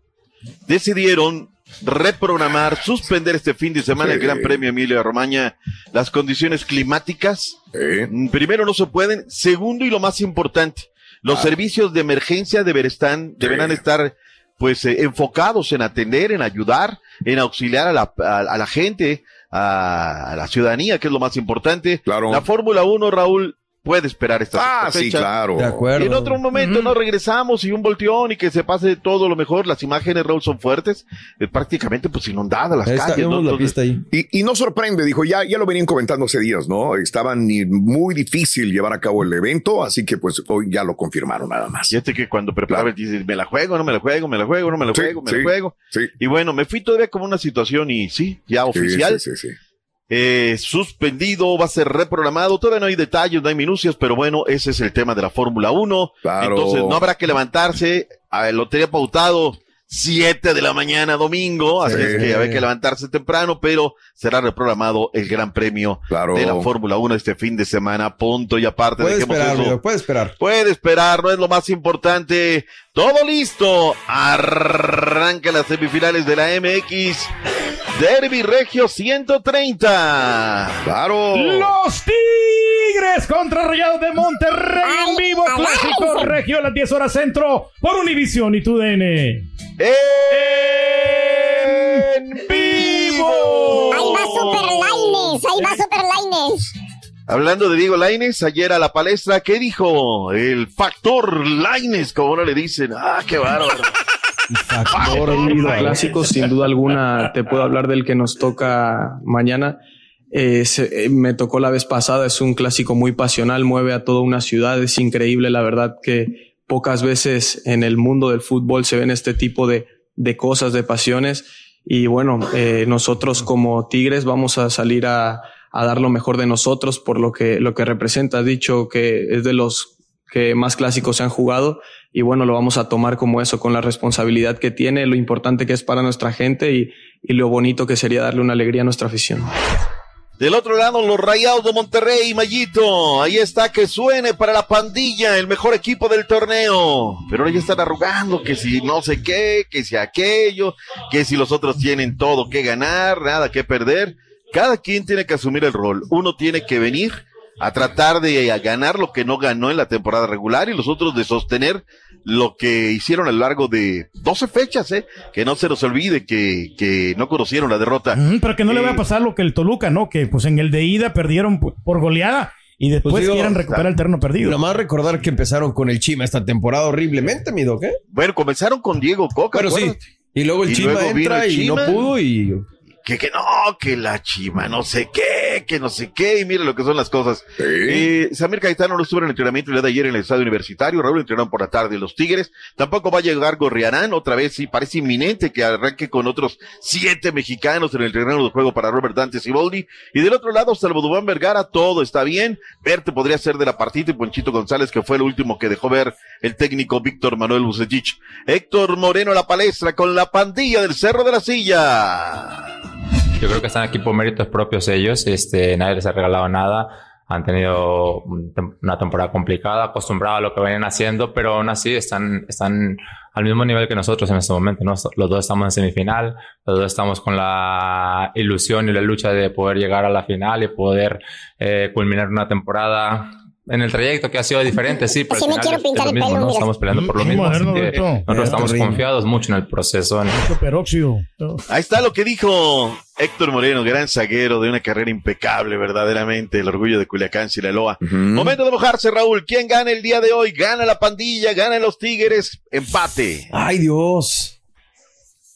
decidieron reprogramar, suspender este fin de semana el. Gran Premio Emilia Romagna. Las condiciones climáticas, mm, primero, no se pueden. Segundo, y lo más importante, los Ah. servicios de emergencia deberán Sí. estar pues eh, enfocados en atender, en ayudar, en auxiliar a la, a, a la gente, a, a la ciudadanía, que es lo más importante. Claro. La Fórmula 1, Raúl, puede esperar esta Ah, esta sí, claro. De acuerdo. Y en otro momento Ujú. no regresamos y un volteón y que se pase todo lo mejor. Las imágenes, Raúl, son fuertes. eh, prácticamente pues inundadas las está, calles. ¿no? la pista ahí. Y, y no sorprende, dijo, ya, ya lo venían comentando hace días, ¿no? Estaban ni- muy difícil llevar a cabo el evento, así que pues hoy ya lo confirmaron nada más. Fíjate que cuando preparaba el dices, me la juego, no me la juego, me la juego, no me la Sí, juego, me sí, la juego. Sí. Y bueno, me fui todavía como una situación y sí, ya oficial. Sí, sí, sí, sí. Eh, suspendido, va a ser reprogramado. Todavía no hay detalles, no hay minucias, pero bueno, ese es el tema de la Fórmula 1. Claro. Entonces no habrá que levantarse. A ver, lo tenía pautado 7 de la mañana domingo, así Sí. es que habrá que levantarse temprano, pero será reprogramado el Gran Premio Claro. de la Fórmula 1 este fin de semana. Punto y aparte, Puede esperar, amigo, puede esperar. Puede esperar, no es lo más importante. Todo listo. Arranca las semifinales de la MX. Derby Regio 130. Claro. Los Tigres contra Rayados de Monterrey en vivo. Clásico Regio a las 10 horas centro por Univision y TUDN. En vivo. Ahí va Super Laines, ahí va Super Laines. Hablando de Diego Laines, ayer a la palestra, ¿qué dijo? El factor Laines, como no le dicen. Ah, qué bárbaro. Factor clásico, sin duda alguna, te puedo hablar del que nos toca mañana. Eh, se- eh, me tocó la vez pasada, es un clásico muy pasional, mueve a toda una ciudad, es increíble, la verdad que pocas veces en el mundo del fútbol se ven este tipo de, de cosas, de pasiones. Y bueno, eh, nosotros como Tigres vamos a salir a, a dar lo mejor de nosotros por lo que, lo que representa. Has dicho que es de los que más clásicos se han jugado y bueno, lo vamos a tomar como eso, con la responsabilidad que tiene, lo importante que es para nuestra gente y, y lo bonito que sería darle una alegría a nuestra afición. Del otro lado, los Rayados de Monterrey, Mayito. Ahí está, que suene para la pandilla, el mejor equipo del torneo. Pero ahora ya están arrugando que si no sé qué, que si aquello, que si los otros tienen todo que ganar, nada que perder. Cada quien tiene que asumir el rol. Uno tiene que venir a tratar de ganar lo que no ganó en la temporada regular y los otros de sostener lo que hicieron a lo largo de 12 fechas, ¿eh? Que no se nos olvide que, que no conocieron la derrota. Mm, pero que no le Eh, vaya a pasar lo que el Toluca, ¿no? Que pues en el de ida perdieron por goleada y después Pues digo, quieren recuperar el terreno perdido. Nomás recordar que empezaron con el Chima esta temporada horriblemente, mi doc, ¿eh? Bueno, comenzaron con Diego Coca. Pero sí. Y luego el Y Chima luego entra el y Chima. no pudo y... Que, que no, que la chima, no sé qué, que no sé qué, y mire lo que son las cosas. Eh, Samir Caetano no estuvo en el entrenamiento el día de ayer en el estadio universitario, Raúl entrenaron por la tarde los Tigres, tampoco va a llegar Gorriarán, otra vez sí, parece inminente que arranque con otros siete mexicanos en el terreno de juego para Robert Dante Siboldi, y del otro lado, salvo Dubán Vergara, todo está bien, Verte podría ser de la partida y Ponchito González, que fue el último que dejó ver el técnico Víctor Manuel Bucetich. Héctor Moreno a la palestra con la pandilla del Cerro de la Silla. Yo creo que están aquí por méritos propios ellos. Este, nadie les ha regalado nada. Han tenido una temporada complicada, acostumbrada a lo que venían haciendo, pero aún así están, están al mismo nivel que nosotros en este momento. Los dos estamos en semifinal, los dos estamos con la ilusión y la lucha de poder llegar a la final y poder eh, culminar una temporada en el trayecto que ha sido diferente, sí, pero Así al me quiero pintar el mismo, pelo, ¿no? mira. Estamos peleando por lo mismo. moderno, que nosotros estamos terrible. confiados mucho en el proceso. ¿no? peróxido. Ahí está lo que dijo Héctor Moreno, gran zaguero de una carrera impecable, verdaderamente, el orgullo de Culiacán, Sinaloa. Momento de mojarse, Raúl. ¿Quién gana el día de hoy? Gana la pandilla, gana los Tigres, empate. Ay, Dios.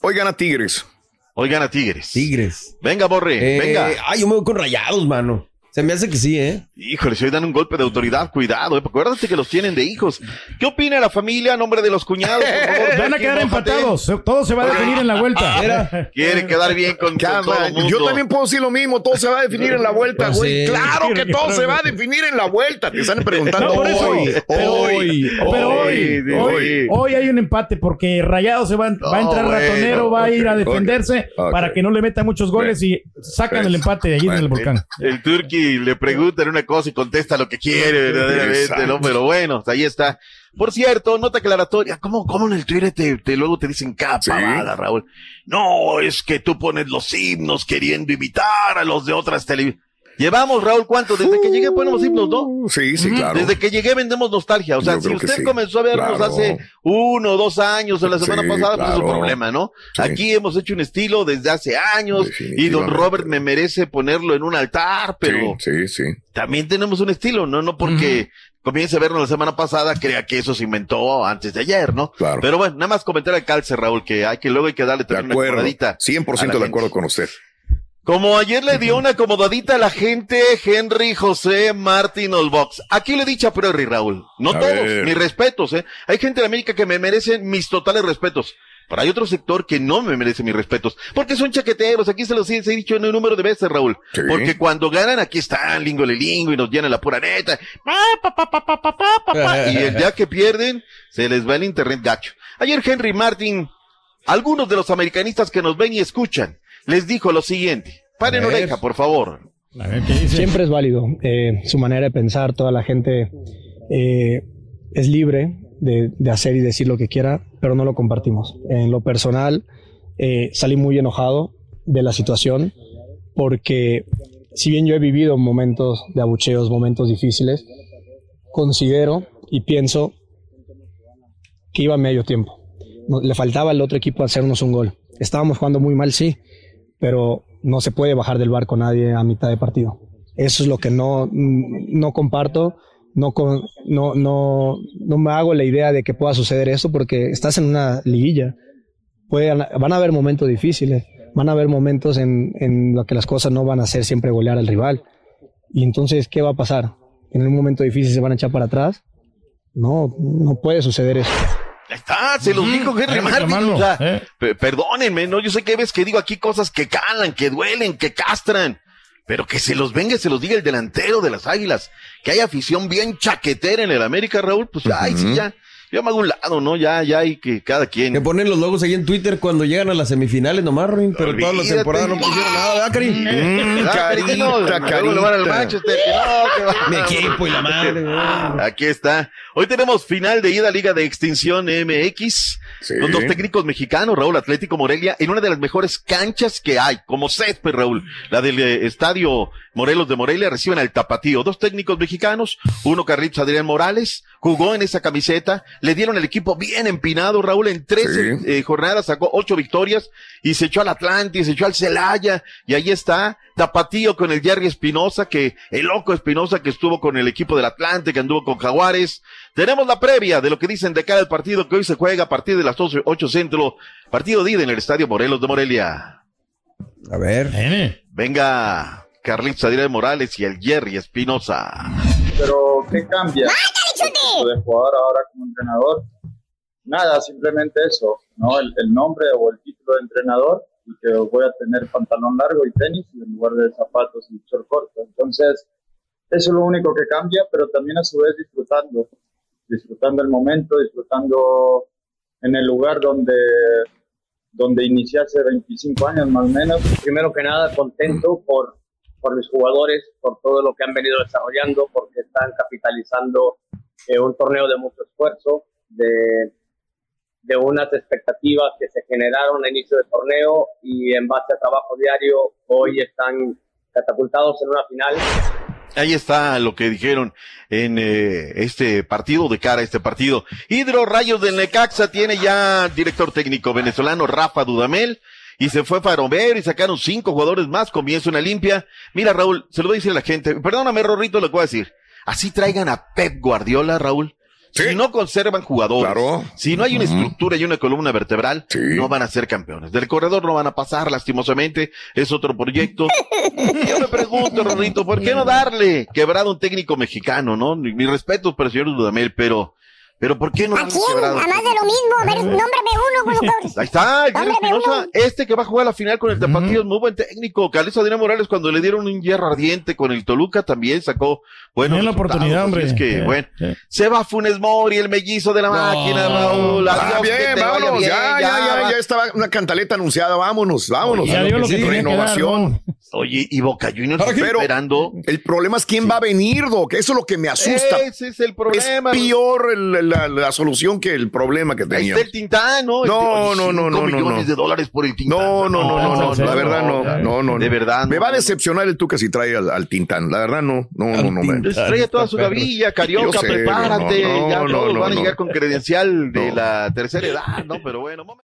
Hoy gana Tigres. Hoy gana Tigres. Tigres. Venga, Borre, Eh, venga. Ay, yo me voy con rayados, mano. Se me hace que sí, ¿eh? Híjole, si hoy dan un golpe de autoridad, cuidado, eh, porque acuérdate que los tienen de hijos. ¿Qué opina la familia a nombre de los cuñados? por favor? Van a quedar empatados. Todo se va a definir en la vuelta. Mira, Quiere quedar bien con, con todo el mundo. yo también puedo decir lo mismo, todo se va a definir en la vuelta, Pues güey. sí. Claro que todo se va a definir en la vuelta. Te están preguntando No, por eso. hoy, Pero- hoy, Pero hoy, hoy, hoy, hoy hay un empate porque Rayado se va, va a entrar bueno, ratonero, va a ir a defenderse ok, ok. para que no le metan muchos goles y sacan el empate de allí en el volcán. El Turqui le preguntan una cosa y contesta lo que quiere, verdaderamente. ¿no? Pero bueno, ahí está. Por cierto, nota aclaratoria, ¿cómo, cómo en el Twitter te, te- luego te dicen cada Sí. Raúl? No, es que tú pones los himnos queriendo imitar a los de otras televisiones. Llevamos, Raúl, ¿cuánto? Desde que llegué ponemos himnos, ¿no? Sí, sí, claro. Desde que llegué vendemos nostalgia. O sea, Yo si usted sí. comenzó a vernos Claro. hace uno o dos años o la semana Sí, pasada, pues es un problema, ¿no? Sí. Aquí hemos hecho un estilo desde hace años y don. Robert me merece ponerlo en un altar, pero Sí, sí, sí. también tenemos un estilo, ¿no? No porque comience a vernos la semana pasada, crea que eso se inventó antes de ayer, ¿no? Claro. Pero bueno, nada más comentar al calce, Raúl, que hay que luego hay que darle De también una acuerdo. acomodadita. 100% a la de gente. acuerdo con usted. Como ayer le dio una acomodadita a la gente Henry José Martín Olbox. Aquí le he dicho a priori, Raúl. No todos, ver. mis respetos, ¿eh? Hay gente de América que me merecen mis totales respetos. Pero hay otro sector que no me merece mis respetos. Porque son chaqueteros. Aquí se los he, dicho en un número de veces, Raúl. Porque cuando ganan, aquí están lingo le lingo y nos llenan la pura neta. y el día que pierden, se les va el internet gacho. Ayer Henry Martín, algunos de los americanistas que nos ven y escuchan, les dijo lo siguiente. Paren oreja, por favor. A ver qué dice. Siempre es válido eh, su manera de pensar, toda la gente eh, es libre de, de hacer y decir lo que quiera, pero no lo compartimos. En lo personal, eh, salí muy enojado de la situación porque si bien yo he vivido momentos de abucheos, momentos difíciles, considero y pienso que iba a medio tiempo. No- le faltaba al otro equipo hacernos un gol. Estábamos jugando muy mal, sí, pero no se puede bajar del barco nadie a mitad de partido. Eso es lo que no, no comparto. No, no, no, no me hago la idea de que pueda suceder eso porque estás en una liguilla. Pueden, van a haber momentos difíciles, van a haber momentos en, en los que las cosas no van a ser siempre golear al rival. Y entonces, ¿qué va a pasar? ¿En un momento difícil se van a echar para atrás? No, no puede suceder eso. Está, se los dijo Henry reclamarlo, o sea, eh. pe- perdónenme, ¿no? Yo sé que ves que digo aquí cosas que calan, que duelen, que castran. Pero que se los venga se los diga el delantero de las águilas. Que hay afición bien chaquetera en el América, Raúl. Pues, ay, sí, ya. Yo me hago un lado, ¿no? Ya, ya hay que cada quien. Que ponen los logos ahí en Twitter cuando llegan a las semifinales nomás, Ruin, pero todas las Olvídate. temporadas no pusieron nada, ¿verdad, Cari? Mm, carita, no, que va. Mi equipo y la madre, güey. Aquí está. Hoy tenemos final de ida Liga de Extinción MX. Con dos técnicos mexicanos, Raúl Atlético Morelia, en una de las mejores canchas que hay, como césped, Raúl. La del eh, estadio Morelos de Morelia reciben al Tapatío. Dos técnicos mexicanos, uno Carlitos Adrián Morales, jugó en esa camiseta, le dieron el equipo bien empinado, Raúl, en 13 eh, jornadas sacó ocho victorias y se echó al Atlante, y se echó al Celaya, y ahí está, Tapatío con el Jerry Espinosa, que el loco Espinosa que estuvo con el equipo del Atlante, que anduvo con Jaguares. Tenemos la previa de lo que dicen de cada partido que hoy se juega a partir de las 12, 8 centro, partido de ida en el Estadio Morelos de Morelia. A ver. Venga, Carlitos Adrián Morales y el Jerry Espinosa. Pero, ¿qué cambia? De jugador ahora como entrenador. Nada, simplemente eso, ¿no? El, el nombre o el título de entrenador y que voy a tener pantalón largo y tenis en lugar de zapatos y short corto. Entonces, eso es lo único que cambia, pero también a su vez disfrutando, disfrutando el momento, disfrutando en el lugar donde, donde inicié hace 25 años más o menos. Primero que nada, contento por, por mis jugadores, por todo lo que han venido desarrollando, porque están capitalizando eh, un torneo de mucho esfuerzo, de, de unas expectativas que se generaron a inicio del torneo y en base a trabajo diario hoy están catapultados en una final. Ahí está lo que dijeron en eh, este partido, de cara a este partido. Hidro Rayos del Necaxa tiene ya director técnico venezolano Rafa Dudamel. Y se fue Faromero y sacaron cinco jugadores más. Comienza una limpia. Mira, Raúl, se lo voy a decir a la gente. Perdóname, Rorrito, lo que voy a decir. Así traigan a Pep Guardiola, Raúl. Si no conservan jugadores, si no hay una estructura y una columna vertebral, no van a ser campeones. Del corredor no van a pasar, lastimosamente, es otro proyecto. Yo me pregunto, Rorrito, ¿por qué no darle quebrado a un técnico mexicano, no? Mi, mi respeto para el señor Dudamel, pero, pero ¿por qué no ¿A quién? quebrado? A más de lo mismo. A ver, nómbrame uno, conductor. Ahí está, el Espinosa, uno. este que va a jugar la final con el Tapatío, es muy buen técnico. Carlos Adrián Morales, cuando le dieron un hierro ardiente con el Toluca, también sacó Tiene la oportunidad, hombre. Es que, Eh, bueno, eh. se va Funes Mori, el mellizo de la máquina, Raúl. Ah, Adiós, que bien, te vaya vámonos. bien, ya, ya, ya, ya estaba una cantaleta anunciada. Vámonos, vámonos. Ya dio lo que que dar, Renovación. Oye, y Boca Juniors esperando. el problema es quién va a venir, Doc. Eso es lo que me asusta. Ese es el problema. Es peor el- la, la solución que el problema que Ahí tenía. está el Tintán, ¿no? No, no, no, no, no, millones no. de dólares por el Tintán. No, no, no, no, no, la verdad no, no, no. De no. verdad. Me va a decepcionar el Tuca si trae al, al Tintán. La verdad no, no, no, no. me- Pues trae toda su gavilla, Carioca, sé, prepárate. no, no, ya no, todos van a llegar con credencial de la tercera edad, ¿no? Pero bueno, momento.